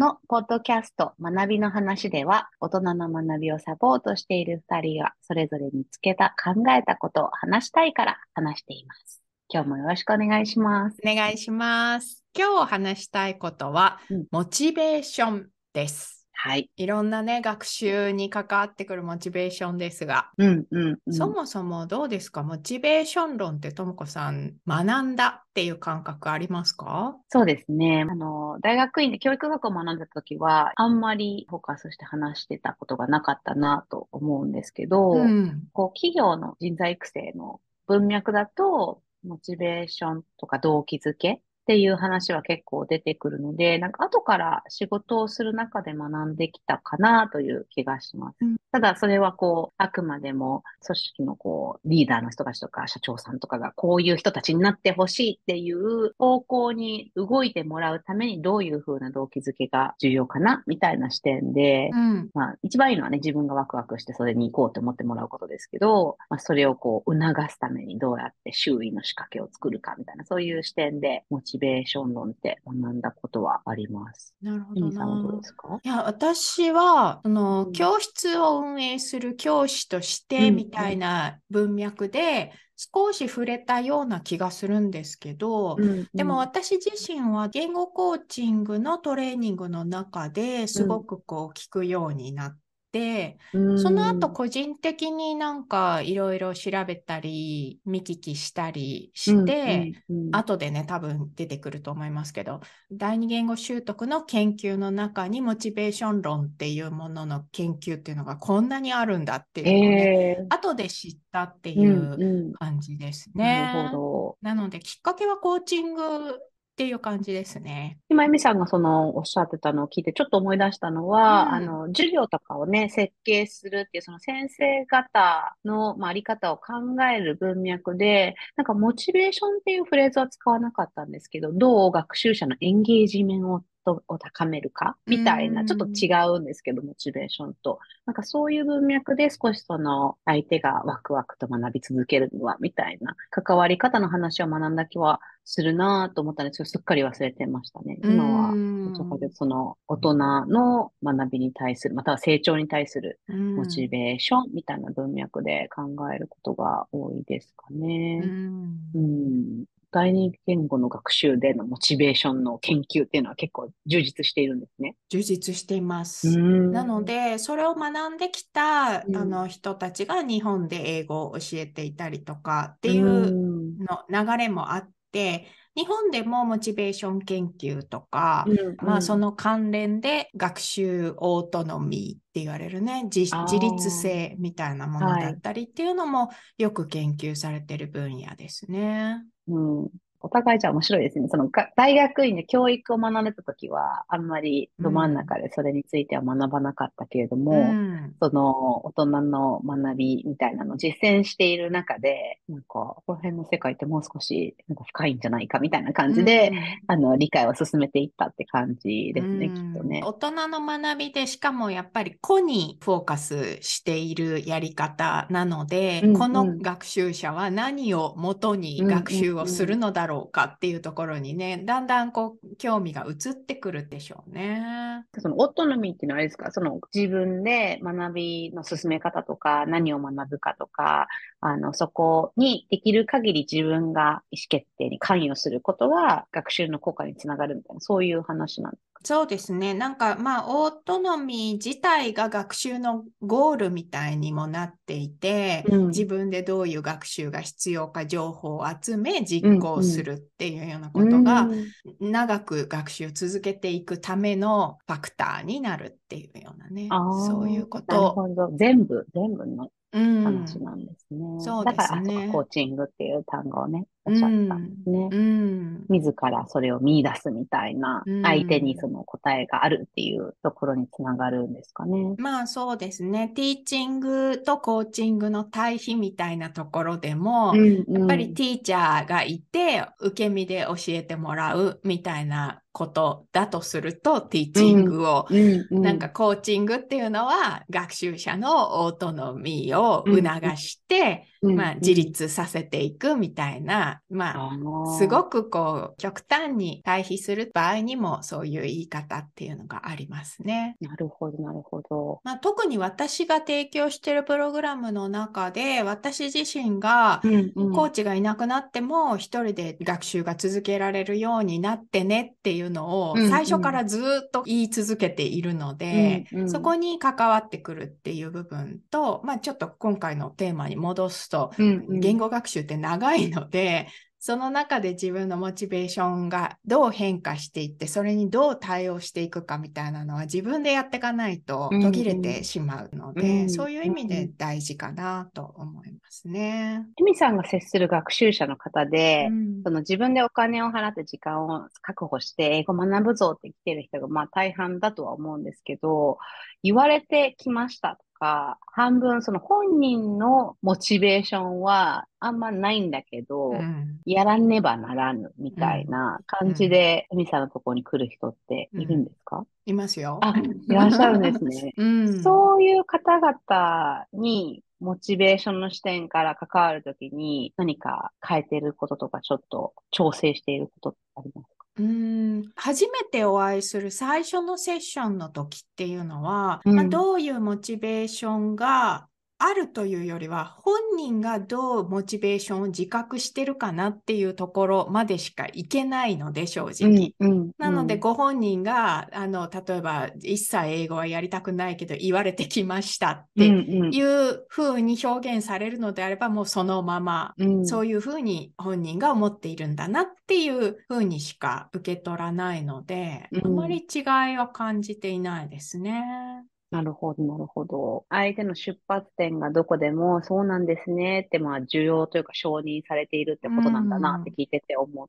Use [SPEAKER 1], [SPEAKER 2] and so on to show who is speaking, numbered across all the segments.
[SPEAKER 1] のポッドキャスト学びの話では、大人の学びをサポートしている二人がそれぞれ見つけた考えたことを話したいから話しています。今日もよろしくお願いします。
[SPEAKER 2] お願いします。今日話したいことは、うん、モチベーションです。
[SPEAKER 1] はい。
[SPEAKER 2] いろんなね、学習に関わってくるモチベーションですが、
[SPEAKER 1] うんうんうん、
[SPEAKER 2] そもそもどうですか？モチベーション論ってともこさん、学んだっていう感覚ありますか？
[SPEAKER 1] そうですね。あの、大学院で教育学を学んだ時は、あんまりフォーカスして話してたことがなかったなと思うんですけど、うん、こう、企業の人材育成の文脈だと、モチベーションとか動機づけっていう話は結構出てくるので、なんか後から仕事をする中で学んできたかなという気がします。うん、ただそれはこう、あくまでも組織のこう、リーダーの人たちとか社長さんとかがこういう人たちになってほしいっていう方向に動いてもらうためにどういう風な動機づけが重要かなみたいな視点で、うん、まあ一番いいのはね、自分がワクワクしてそれに行こうと思ってもらうことですけど、まあそれをこう促すためにどうやって周囲の仕掛けを作るかみたいな、そういう視点でモチベーション論って学んだことはあります。
[SPEAKER 2] なるほど
[SPEAKER 1] さんはどうですか？
[SPEAKER 2] いや、私は、あの、うん、教室を運営する教師としてみたいな文脈で、少し触れたような気がするんですけど、うんうん、でも私自身は言語コーチングのトレーニングの中ですごくこう聞くようになっ、その後個人的になんかいろいろ調べたり見聞きしたりして、うんうん。うん、後でね多分出てくると思いますけど第二言語習得の研究の中にモチベーション論っていうものの研究っていうのがこんなにあるんだっていうのをね、えー、後で知ったっていう感じですね。
[SPEAKER 1] うんうん、
[SPEAKER 2] なのできっかけはコーチングっていう感じですね。
[SPEAKER 1] 今、エミさんがそのおっしゃってたのを聞いてちょっと思い出したのは、うん、あの、授業とかをね、設計するっていうその先生方の、まあ、あり方を考える文脈で、なんかモチベーションっていうフレーズは使わなかったんですけど、どう学習者のエンゲージメントを高めるかみたいな、ちょっと違うんですけど、モチベーションと。なんかそういう文脈で少しその相手がワクワクと学び続けるには、みたいな関わり方の話を学んだ気はするなと思ったんですけど、すっかり忘れてましたね。今は、そこでその大人の学びに対する、または成長に対するモチベーションみたいな文脈で考えることが多いですかね。うん第二言語の学習でのモチベーションの研究っていうのは結構充実しているんですね。
[SPEAKER 2] 充実しています。なので、それを学んできた、あの人たちが日本で英語を教えていたりとかっていうの流れもあって、日本でもモチベーション研究とか、うんうん、まあその関連で学習オートノミーって言われるね自立性みたいなものだったりっていうのもよく研究されてる分野ですね。
[SPEAKER 1] うん、お互いじゃ面白いですね。その大学院で教育を学んでた時は、あんまりど真ん中でそれについては学ばなかったけれども、うん、その大人の学びみたいなのを実践している中で、なんか、この辺の世界ってもう少しなんか深いんじゃないかみたいな感じで、うん、あの、理解を進めていったって感じですね、うん、きっとね。
[SPEAKER 2] 大人の学びで、しかもやっぱり個にフォーカスしているやり方なので、うんうん、この学習者は何をもとに学習をするのだろうろうかっていうところにね、だんだんこう、興味が移ってくるでしょうね。
[SPEAKER 1] そのオートノミーっていうのはあれですか？その自分で学びの進め方とか、何を学ぶかとか、あの、そこにできる限り自分が意思決定に関与することが学習の効果につながるみたいな、そういう話なんです
[SPEAKER 2] そうですね。なんかまあオートノミー自体が学習のゴールみたいにもなっていて、うん、自分でどういう学習が必要か情報を集め実行するっていうようなことが、長く学習を続けていくためのファクターになるっていうようなね。そういうこと。
[SPEAKER 1] 全部、全部の話なんですね。うん、そうですね。だから、コーチングっていう単語をね、おっしゃったんですね。うん、自らそれを見出すみたいな、相手にその答えがあるっていうところにつながるんですかね。
[SPEAKER 2] まあそうですね。ティーチングとコーチングの対比みたいなところでも、うんうん、やっぱりティーチャーがいて、受け身で教えてもらうみたいなことだとすると、ティーチングを、うんうんうん、なんかコーチングっていうのは学習者のオートノミーを促して、まあ、自立させていくみたいな、まあ、すごくこう、極端に対比する場合にも、そういう言い方っていうのがありますね。
[SPEAKER 1] なるほど、なるほど。
[SPEAKER 2] まあ、特に私が提供しているプログラムの中で、私自身が、コーチがいなくなっても、一人で学習が続けられるようになってねっていうのを、最初からずっと言い続けているので、うんうん、そこに関わってくるっていう部分と、まあ、ちょっと今回のテーマに戻すと、言語学習って長いので、その中で自分のモチベーションがどう変化していって、それにどう対応していくかみたいなのは自分でやっていかないと途切れてしまうので、うんうん、そういう意味で大事かなと思いますね。
[SPEAKER 1] エミさんが接する学習者の方で、うん、その自分でお金を払って時間を確保して英語学ぶぞって来てる人がまあ大半だとは思うんですけど、言われてきましたか、半分その本人のモチベーションはあんまないんだけど、うん、やらねばならぬみたいな感じで、エ、う、ミ、さんのところに来る人っているんですか、うん、
[SPEAKER 2] いますよ。
[SPEAKER 1] あ、いらっしゃるんですね。うん、そういう方々にモチベーションの視点から関わるときに何か変えてることとかちょっと調整していることってあります？か
[SPEAKER 2] うん。初めてお会いする最初のセッションの時っていうのは、うん、まあ、どういうモチベーションがあるというよりは本人がどうモチベーションを自覚してるかなっていうところまでしかいけないので正直、うんうん、なのでご本人があの例えば一切英語はやりたくないけど言われてきましたっていうふうに表現されるのであればもうそのまま、うん、そういうふうに本人が思っているんだなっていうふうにしか受け取らないので、あまり違いは感じていないですね。
[SPEAKER 1] なるほど、なるほど。相手の出発点がどこでも、そうなんですねって、まあ、需要というか承認されているってことなんだなって聞いてて思っ、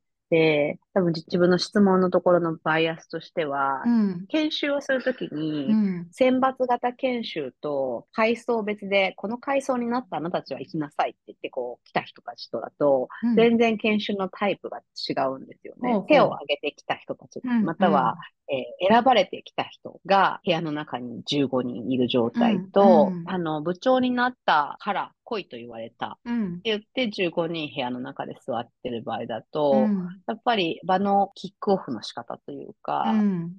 [SPEAKER 1] 多分自分の質問のところのバイアスとしては、うん、研修をするときに、うん、選抜型研修と階層別で、この階層になったあなたたちは行きなさいって言って、こう、来た人たちとだと、うん、全然研修のタイプが違うんですよね。手を挙げてきた人たち、または、えー、選ばれてきた人が部屋の中に15人いる状態と、あの、部長になったから来いと言われた。って言って15人部屋の中で座ってる場合だと、うん、やっぱり場のキックオフの仕方というか、うん、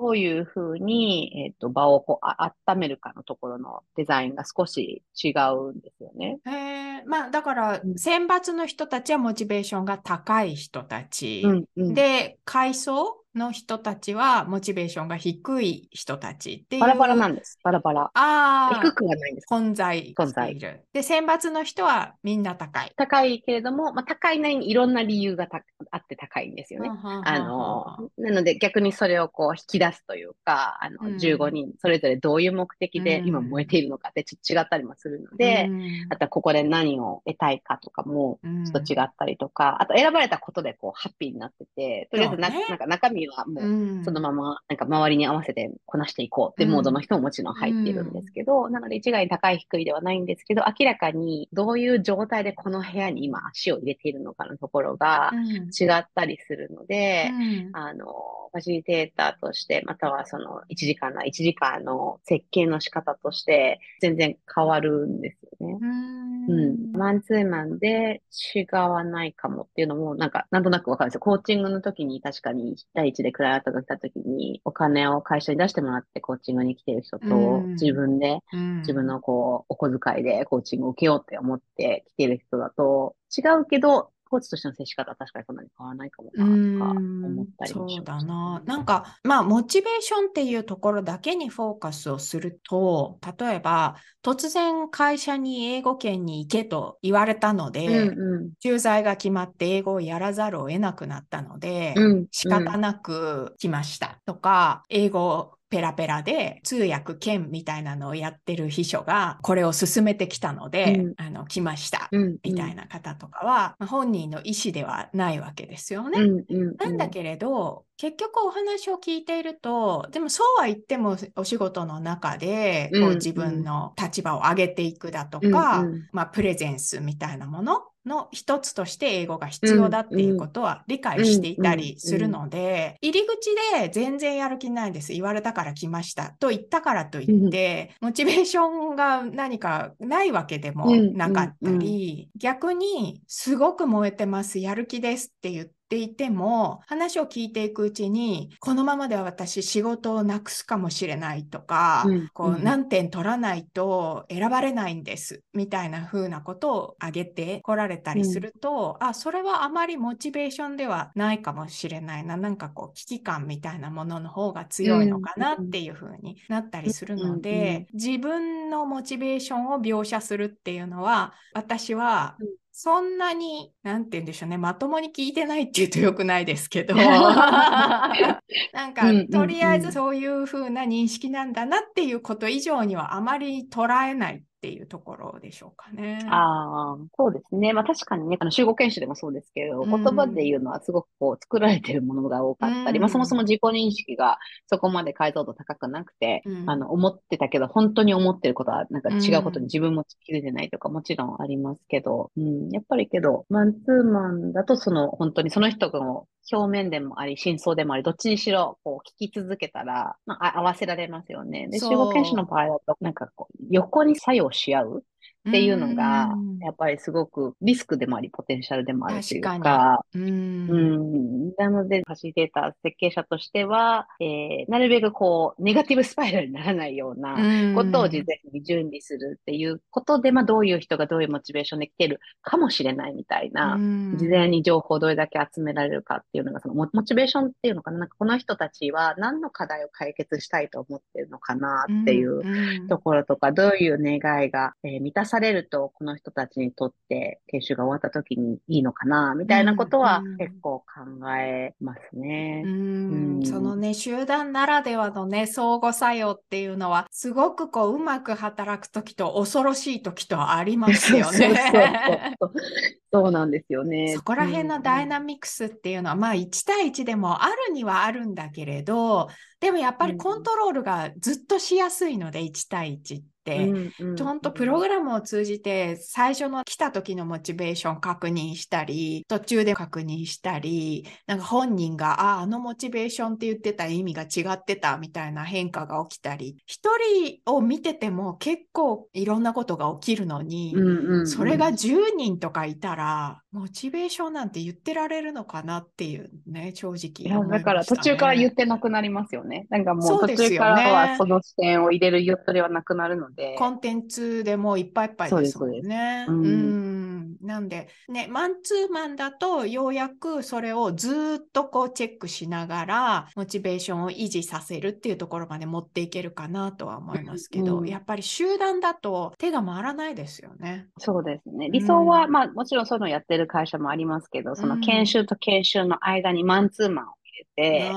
[SPEAKER 1] どういうふうに、えーと、場をこうあ温めるかのところのデザインが少し違うんですよね。
[SPEAKER 2] へまあだから選抜の人たちはモチベーションが高い人たち、うんうん、で階層の人たちはモチベーションが低い人たちっていう。
[SPEAKER 1] バラバラなんです。バラバラ。
[SPEAKER 2] あ
[SPEAKER 1] あ。低くはないんです。
[SPEAKER 2] 混在している。で、選抜の人はみんな高い。
[SPEAKER 1] 高いけれども、まあ、高いなりにいろんな理由があって高いんですよね。あの、なので逆にそれをこう引き出すというか、あの、15人それぞれどういう目的で今燃えているのかってちょっと違ったりもするので、うん、あとはここで何を得たいかとかもちょっと違ったりとか、あと選ばれたことでこうハッピーになってて、とりあえずなね、なんか中身はもうそのままなんか周りに合わせてこなしていこうってモードの人ももちろん入っているんですけど、なので一概に高い低いではないんですけど、明らかにどういう状態でこの部屋に今足を入れているのかのところが違ったりするので、あの、ファシリテーターとして、またはその1時間な1時間の設計の仕方として全然変わるんですよね。うん。マンツーマンで違わないかもっていうのも、なんか、なんとなくわかるんですよ。コーチングの時に確かに第一でクライアントが来た時に、お金を会社に出してもらってコーチングに来てる人と、自分で、自分のこう、お小遣いでコーチングを受けようって思って来てる人だと、違うけど、コーチとしての接し方は確かにそんなに変わらないかもな、とか思ったり
[SPEAKER 2] もしそうだな。なんか、まあ、モチベーションっていうところだけにフォーカスをすると、例えば、突然会社に英語圏に行けと言われたので、うんうん、駐在が決まって英語をやらざるを得なくなったので、うん、仕方なく来ましたとか、英語ペラペラで通訳兼みたいなのをやってる秘書がこれを進めてきたので、うん、あの来ました、うん、みたいな方とかは、まあ、本人の意思ではないわけですよね。うん、なんだけれど結局お話を聞いているとでもそうは言ってもお仕事の中でこう自分の立場を上げていくだとか、まあ、プレゼンスみたいなものの一つとして英語が必要だっていうことは理解していたりするので、入り口で全然やる気ないです。言われたから来ました。と言ったからといって、モチベーションが何かないわけでもなかったり、逆にすごく燃えてます、やる気ですって言って、ていても、話を聞いていくうちに、このままでは私仕事をなくすかもしれないとか、うん、こう何点取らないと選ばれないんです、みたいな風なことを挙げてこられたりすると、うん、あ、それはあまりモチベーションではないかもしれないな、なんかこう危機感みたいなものの方が強いのかなっていう風になったりするので、自分のモチベーションを描写するっていうのは、私はそんなに、なんて言うんでしょうね、まともに聞いてないって言うとよくないですけど、なんか、とりあえずそういう風な認識なんだなっていうこと以上にはあまり捉えない。っていうところでしょうかね。
[SPEAKER 1] ああ、そうですね。まあ確かにね、あの集合研修でもそうですけど、うん、言葉で言うのはすごくこう作られてるものが多かったり、うん、まあそもそも自己認識が そこまで解像度高くなくて、うん、あの思ってたけど、本当に思ってることはなんか違うことに自分も気づいてないとかもちろんありますけど、うん、やっぱりけど、マンツーマンだとその本当にその人の表面でもあり、真相でもあり、どっちにしろ、こう、聞き続けたら、まあ、合わせられますよね。で、集合研修の場合だと、なんかこう、横に作用し合うっていうのが、やっぱりすごくリスクでもあり、ポテンシャルでもあるというか、かうん、なので、ファシリテーター、設計者としては、えー、なるべくこう、ネガティブスパイラルにならないようなことを事前に準備するっていうことで、まあ、どういう人がどういうモチベーションで来てるかもしれないみたいな、事前に情報をどれだけ集められるかっていうのが、そのモチベーションっていうのかな、なんかこの人たちは何の課題を解決したいと思ってるのかなっていうところとか、どういう願いが、えー、満たされると、この人たちにとって研修が終わった時にいいのかな、みたいなことは結構考えますね。
[SPEAKER 2] うん、そのね、集団ならではのね、相互作用っていうのは、すごくこう、うまく働く時と恐ろしい時とありますよね。
[SPEAKER 1] そうなんですよね。
[SPEAKER 2] そこら辺のダイナミクスっていうのは、うん、まあ1対1でもあるにはあるんだけれど、でもやっぱりコントロールがずっとしやすいので、1対1って。、ちゃんとプログラムを通じて最初の来た時のモチベーション確認したり、途中で確認したり、なんか本人が、ああ、あのモチベーションって言ってた意味が違ってたみたいな変化が起きたり、一人を見てても結構いろんなことが起きるのに、それが10人とかいたら、モチベーションなんて言ってられるのかなっていうね、正直、
[SPEAKER 1] ね、だから途中から言ってなくなりますよね。なんかもう途中からはその視点を入れる予定はなくなるので。
[SPEAKER 2] コンテンツでもいっぱいいっぱいですもんね。ううん、なんで、ね、マンツーマンだとようやくそれをずっとこうチェックしながら、モチベーションを維持させるっていうところまで持っていけるかなとは思いますけど、うん、やっぱり集団だと手が回らないですよね。
[SPEAKER 1] そうですね。理想は、うん、まあもちろんそういうのやってる会社もありますけど、その研修と研修の間にマンツーマンをて、そ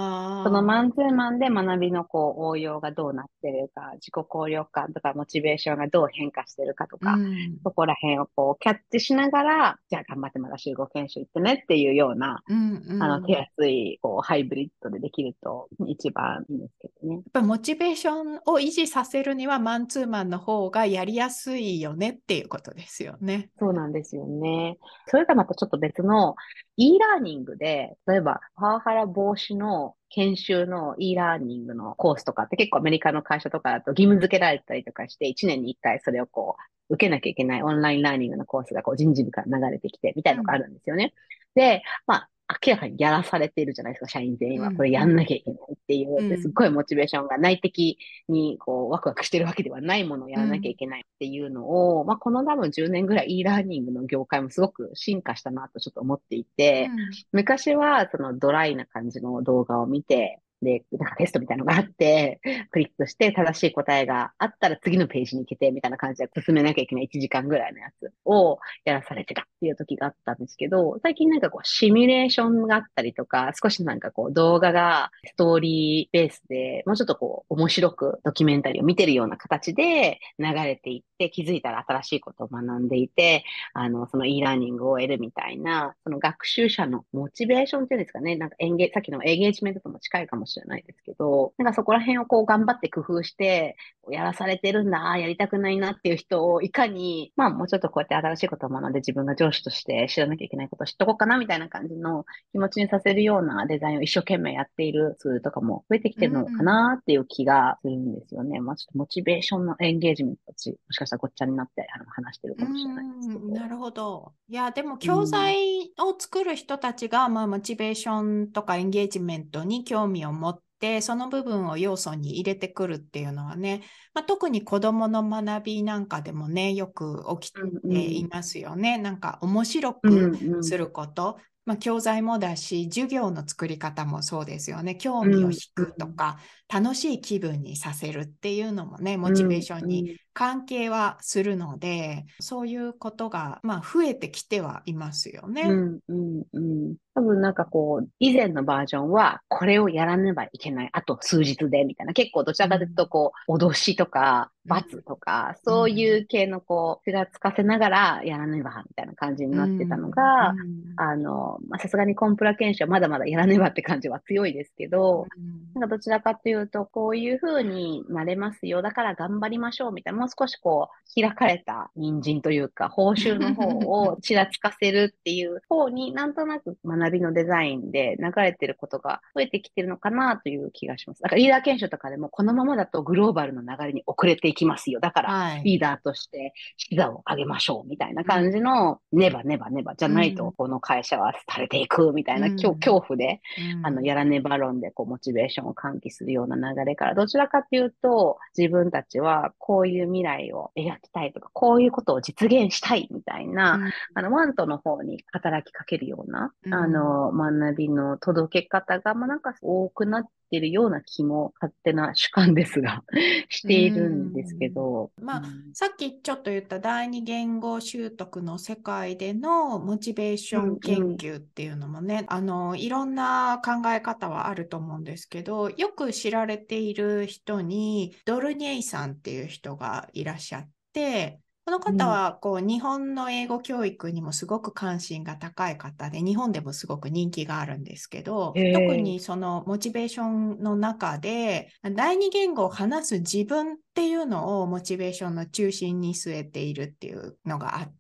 [SPEAKER 1] のマンツーマンで学びのこう応用がどうなってるか、自己効力感とかモチベーションがどう変化してるかとか、うん、そこら辺をこうキャッチしながら、じゃあ頑張ってまた集合研修行ってねっていうような、うんうん、あの手厚いこうハイブリッドでできると一番いいんですけどね。やっ
[SPEAKER 2] ぱモチベーションを維持させるにはマンツーマンの方がやりやすいよねっていうことですよね。
[SPEAKER 1] そうなんですよね。それとはまたちょっと別の e ラーニングで、例えばパワハラ防止の研修の e ラーニングのコースとかって結構アメリカの会社とかだと義務付けられたりとかして、1年に1回それをこう、受けなきゃいけないオンラインラーニングのコースがこう人事部から流れてきてみたいなのがあるんですよね。うん、で、まあ、明らかにやらされているじゃないですか、社員全員は。これやんなきゃいけないっていう、すっごいモチベーションが内的にこうワクワクしてるわけではないものをやらなきゃいけないっていうのを、うん、まあこの多分10年ぐらい e ラーニングの業界もすごく進化したなとちょっと思っていて、うん、昔はそのドライな感じの動画を見て、で、なんかテストみたいなのがあって、クリックして正しい答えがあったら次のページに行けて、みたいな感じで進めなきゃいけない1時間ぐらいのやつをやらされてたっていう時があったんですけど、最近なんかこうシミュレーションがあったりとか、少しなんかこう動画がストーリーベースでもうちょっとこう面白くドキュメンタリーを見てるような形で流れていって気づいたら新しいことを学んでいて、あの、その e ラーニングを得るみたいな、その学習者のモチベーションっていうんですかね、なんかエンゲさっきのエンゲージメントとも近いかもしれないじゃないですけど、なんかそこら辺をこう頑張って工夫して、やらされてるんだ、やりたくないなっていう人をいかに、まあもうちょっとこうやって新しいことを学んで自分が上司として知らなきゃいけないことを知っとこうかなみたいな感じの気持ちにさせるようなデザインを一生懸命やっているツールとかも増えてきてるのかなっていう気がするんですよね。うん、まあちょっとモチベーションのエンゲージメントたち、もしかしたらごっちゃになって話してるかもしれないですけど。
[SPEAKER 2] なるほど。いや、でも教材を作る人たちが、まあモチベーションとかエンゲージメントに興味を持って、その部分を要素に入れてくるっていうのはね、まあ、特に子どもの学びなんかでもね、よく起きていますよね。うんうん、なんか面白くすること、まあ、教材もだし、授業の作り方もそうですよね。興味を引くとか、うん、楽しい気分にさせるっていうのもね、モチベーションに関係はするので、そういうことが、まあ、増えてきてはいますよね。うんうん
[SPEAKER 1] うん。多分なんかこう、以前のバージョンは、これをやらねばいけない。あと数日で、みたいな。結構どちらかというと、こう、脅しとか、罰とか、そういう系のこう、手がつかせながらやらねば、みたいな感じになってたのが、あの、さすがにコンプラ研修はまだまだやらねばって感じは強いですけど、なんかどちらかというと、こういう風になれますよ。だから頑張りましょう、みたいな。もう少しこう、開かれた人参というか、報酬の方をちらつかせるっていう方になんとなく学びのデザインで流れてることが増えてきてるのかなという気がします。だからリーダー研修とかでもこのままだとグローバルの流れに遅れていきますよ。だからリーダーとして視座を上げましょうみたいな感じの、ねばねばねばじゃないとこの会社は廃れていくみたいな、うん、恐怖で、うん、あの、やらねば論でこうモチベーションを喚起するような流れから、どちらかというと自分たちはこういう未来を描きたいとか、こういうことを実現したいみたいな、うん、あの、ワントの方に働きかけるような、あの、学びの届け方が、まあ、なんか多くなってるような気も勝手な主観ですが しているんですけど。
[SPEAKER 2] まあ、さっきちょっと言った第二言語習得の世界でのモチベーション研究っていうのもね、うんうん、あの、いろんな考え方はあると思うんですけど、よく知られている人にドルニェイさんっていう人がいらっしゃって、この方はこう、日本の英語教育にもすごく関心が高い方で、日本でもすごく人気があるんですけど、特にそのモチベーションの中で、第二言語を話す自分っていうのをモチベーションの中心に据えているっていうのがあって、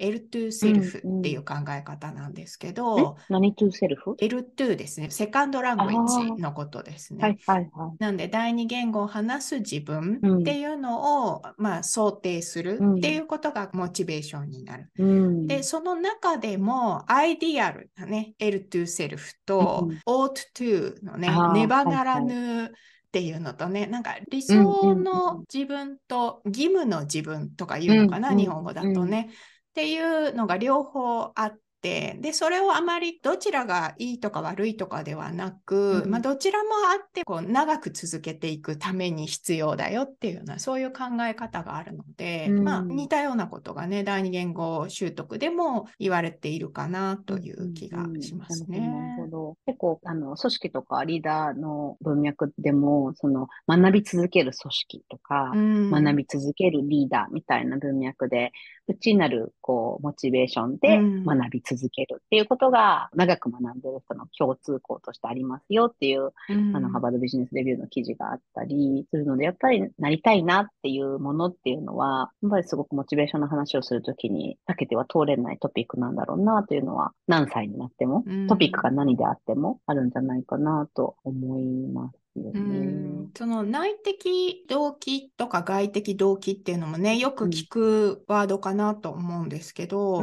[SPEAKER 2] L2 セルフっていう考え方なんですけど、うんうん、
[SPEAKER 1] 何 to セルフ
[SPEAKER 2] ?L2 ですね。セカンドラングエッジのことですね。はいはいはい。なんで、第二言語を話す自分っていうのを、うん、まあ、想定するっていうことがモチベーションになる。うん、で、その中でも、アイディアルなね、L2 セルフと、ought to のね、ねばならぬ、はいはいっていうのとね、なんか理想の自分と義務の自分とか言うのかな、うんうん、日本語だとね。っていうのが両方あっ、で、それをあまりどちらがいいとか悪いとかではなく、うん、まあ、どちらもあって、こう、長く続けていくために必要だよっていうような、そういう考え方があるので、うん、まあ、似たようなことがね、第二言語習得でも言われているかなという気がしますね。なるほど。
[SPEAKER 1] 結構、あの、組織とかリーダーの文脈でも、その、学び続ける組織とか、うん、学び続けるリーダーみたいな文脈で、内なる、こう、モチベーションで学び続けるっていうことが、長く学んでる人の共通項としてありますよっていう、うん、あの、ハバードビジネスレビューの記事があったりするので、やっぱりなりたいなっていうものっていうのは、やっぱりすごくモチベーションの話をするときに避けては通れないトピックなんだろうなというのは、何歳になっても、トピックが何であってもあるんじゃないかなと思います。よ
[SPEAKER 2] ね。その内的動機とか外的動機っていうのもね、よく聞くワードかなと思うんですけど、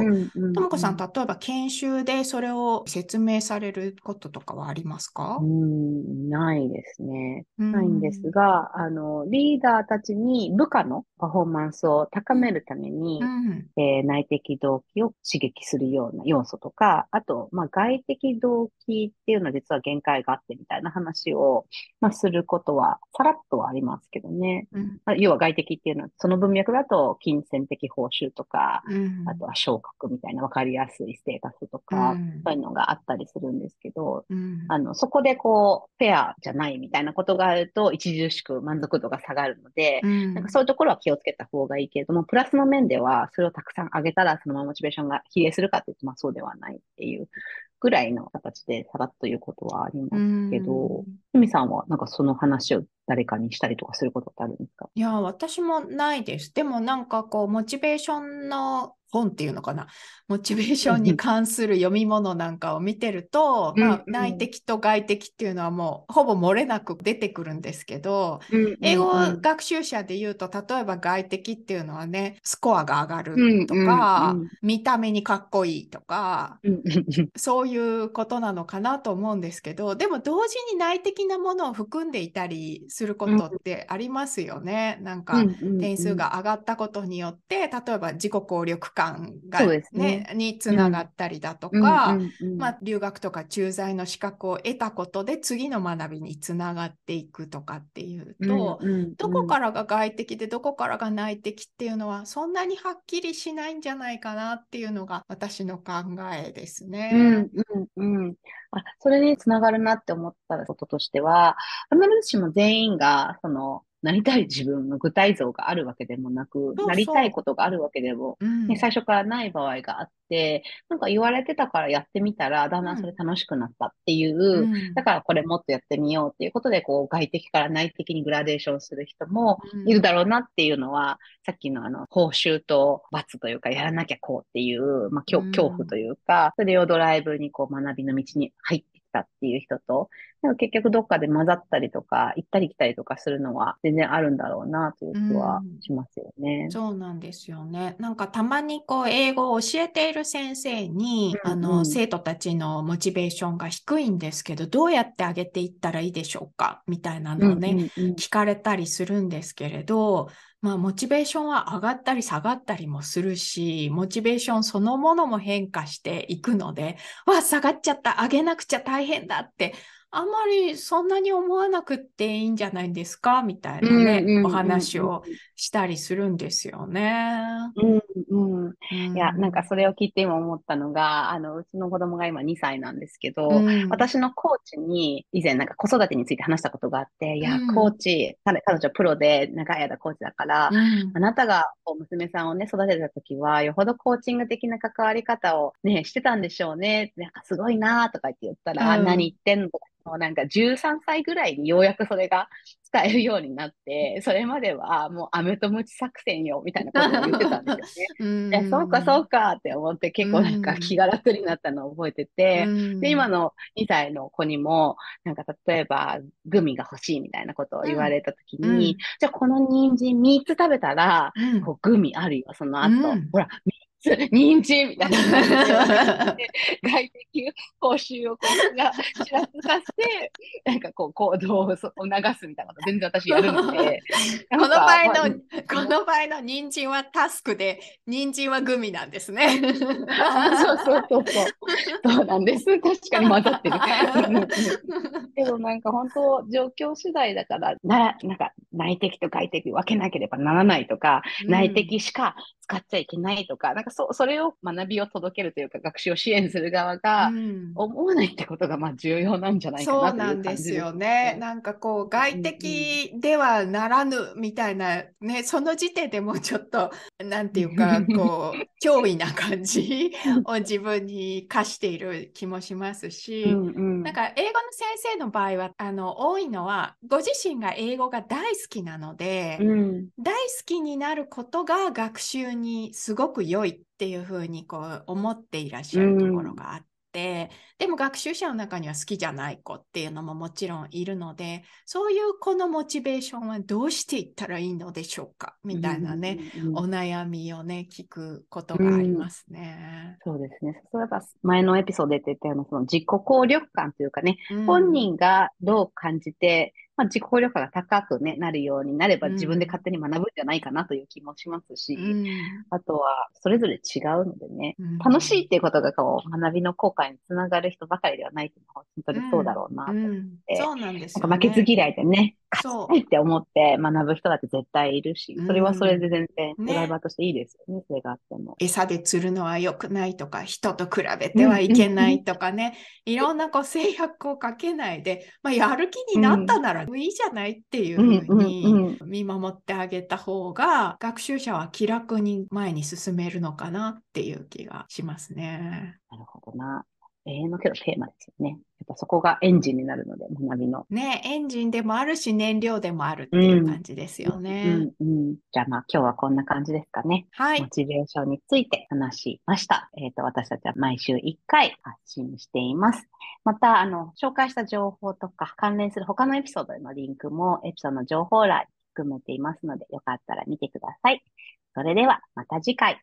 [SPEAKER 2] ともこさん、例えば研修でそれを説明されることとかはありますか？う
[SPEAKER 1] んないですね。ないんですが、あの、リーダーたちに部下のパフォーマンスを高めるために、うん、えー、内的動機を刺激するような要素とか、あと、まあ、外的動機っていうのは実は限界があってみたいな話を、まあ、することは、さらっとはありますけどね。うん、要は外的っていうのは、その文脈だと、金銭的報酬とか、うん、あとは昇格みたいな分かりやすいステータスとか、うん、そういうのがあったりするんですけど、あの、そこでこう、フェアじゃないみたいなことがあると、著しく満足度が下がるので、なんかそういうところは気をつけた方がいいけれども、プラスの面では、それをたくさん上げたら、そのままモチベーションが比例するかというと、まあそうではないっていうぐらいの形でさらっと言うことはありますけど、ふみさんはなんかその話を誰かにしたりとかすることってあるんですか？
[SPEAKER 2] いや、私もないです。でもなんかこう、モチベーションの本っていうのかな？モチベーションに関する読み物なんかを見てると、まあ、内的と外的っていうのはもうほぼ漏れなく出てくるんですけど、英語学習者で言うと、例えば外的っていうのはね、スコアが上がるとか、見た目にかっこいいとか、そういうことなのかなと思うんですけど、でも同時に内的なものを含んでいたりすることってありますよね。なんか点数が上がったことによって、例えば自己効力感がね、ね。につながったりだとか、まあ、留学とか駐在の資格を得たことで次の学びにつながっていくとかっていうと、うんうんうん、どこからが外的でどこからが内的っていうのはそんなにはっきりしないんじゃないかなっていうのが私の考えですね。
[SPEAKER 1] うんうんうん、あそれにつながるなって思ったこととしては、必ずしも全員がそのなりたい自分の具体像があるわけでもなく、そうそう。なりたいことがあるわけでも、うん、最初からない場合があって、なんか言われてたからやってみたら、だんだんそれ楽しくなったっていう、う。ん、だからこれもっとやってみようっていうことで、こう外的から内的にグラデーションする人もいるだろうなっていうのは、さっきのあの、報酬と罰というか、やらなきゃこうっていう、まあ、恐怖というか、それをドライブにこう学びの道に入ってたっていう人と、でも結局どっかで混ざったりとか、行ったり来たりとかするのは全然あるんだろうなという気はしますよね。
[SPEAKER 2] うん、そうなんですよね。なんかたまにこう英語を教えている先生に、うんうん、あの生徒たちのモチベーションが低いんですけど、どうやって上げていったらいいでしょうか？みたいなのをね、うんうんうん、聞かれたりするんですけれど、まあ、モチベーションは上がったり下がったりもするし、モチベーションそのものも変化していくので、わ、下がっちゃった、上げなくちゃ大変だってあんまりそんなに思わなくていいんじゃないですか？みたいなね、うんうん、お話をしたりするんですよね。
[SPEAKER 1] うんうん。いや、なんかそれを聞いて今思ったのが、あの、うちの子供が今2歳なんですけど、うん、私のコーチに以前なんか子育てについて話したことがあって、いや、コーチ、彼彼女プロで長い間コーチだから、あなたが娘さんをね、育てた時は、よほどコーチング的な関わり方をね、してたんでしょうね。なんかすごいなとか言って言ったら、何言ってんのとかもうなんか13歳ぐらいにようやくそれが使えるようになって、それまではもう飴とムチ作戦よみたいなことを言ってたんですよね。えそうかそうかって思って結構なんか気が楽になったのを覚えてて、で、今の2歳の子にも、なんか例えばグミが欲しいみたいなことを言われた時に、じゃあこの人参3つ食べたら、こうグミあるよ、その後。ほら、人参みたいな感じで、外的報酬をこいつがちらつかせて、なんかこう行動を促すみたいなこと全然私やるので。
[SPEAKER 2] この場合の、この場合の人参はタスクで、人参はグミなんですね。そうそう
[SPEAKER 1] そうそう。そうなんです。確かに混ざってる。けどなんか本当状況次第だから、ななんか内的と外的分けなければならないとか、うん、内的しか使っちゃいけないとか、なんかそそれを学びを届けるというか、学習を支援する側が思わないってことがまあ重要なんじゃないかなという
[SPEAKER 2] そうなんですよね。なんかこう、外的ではならぬみたいな、ね、その時点でもうちょっと、なんていうか、こう、脅威な感じ を自分に課している気もしますし、うんうん、なんか英語の先生の場合は、あの、多いのは、ご自身が英語が大好きなので、うん、大好きになることが学習にすごく良いっていうふうにこう思っていらっしゃるところがあって、でも学習者の中には好きじゃない子っていうのももちろんいるので、そういう子のモチベーションはどうしていったらいいのでしょうか？みたいなね、お悩みをね、聞くことがありますね。
[SPEAKER 1] そうですね。それは前のエピソードで言ったようなその自己効力感というかね、本人がどう感じて、まあ、自己効力が高く、ね、なるようになれば自分で勝手に学ぶんじゃないかなという気もしますし、うん、あとはそれぞれ違うのでね、うん、楽しいっていうことがこう学びの効果につながる人ばかりではないという。のは本当にそうだろうなと思って、
[SPEAKER 2] そうなんです
[SPEAKER 1] よ、ね、負けず嫌いでね、勝ちたいって思って学ぶ人だって絶対いるし、それはそれで全然ドライバーとしていいですよね、ねそれがあっても。
[SPEAKER 2] 餌で釣るのは良くないとか、人と比べてはいけないとかね、いろんなこう制約をかけないで、まあ、やる気になったならいいじゃないっていうふうに見守ってあげた方が、学習者は気楽に前に進めるのかなっていう気がしますね。
[SPEAKER 1] なるほどな。永遠のけどテーマですよね。やっぱそこがエンジンになるので、学びの。
[SPEAKER 2] ね、エンジンでもあるし、燃料でもあるっていう感じですよね。
[SPEAKER 1] うん、うん、うん、じゃあまあ今日はこんな感じですかね。
[SPEAKER 2] はい。
[SPEAKER 1] モチベーションについて話しました。えっ、ー、と、私たちは毎週1回発信しています。また、あの、紹介した情報とか関連する他のエピソードへのリンクもエピソードの情報欄に含めていますので、よかったら見てください。それではまた次回。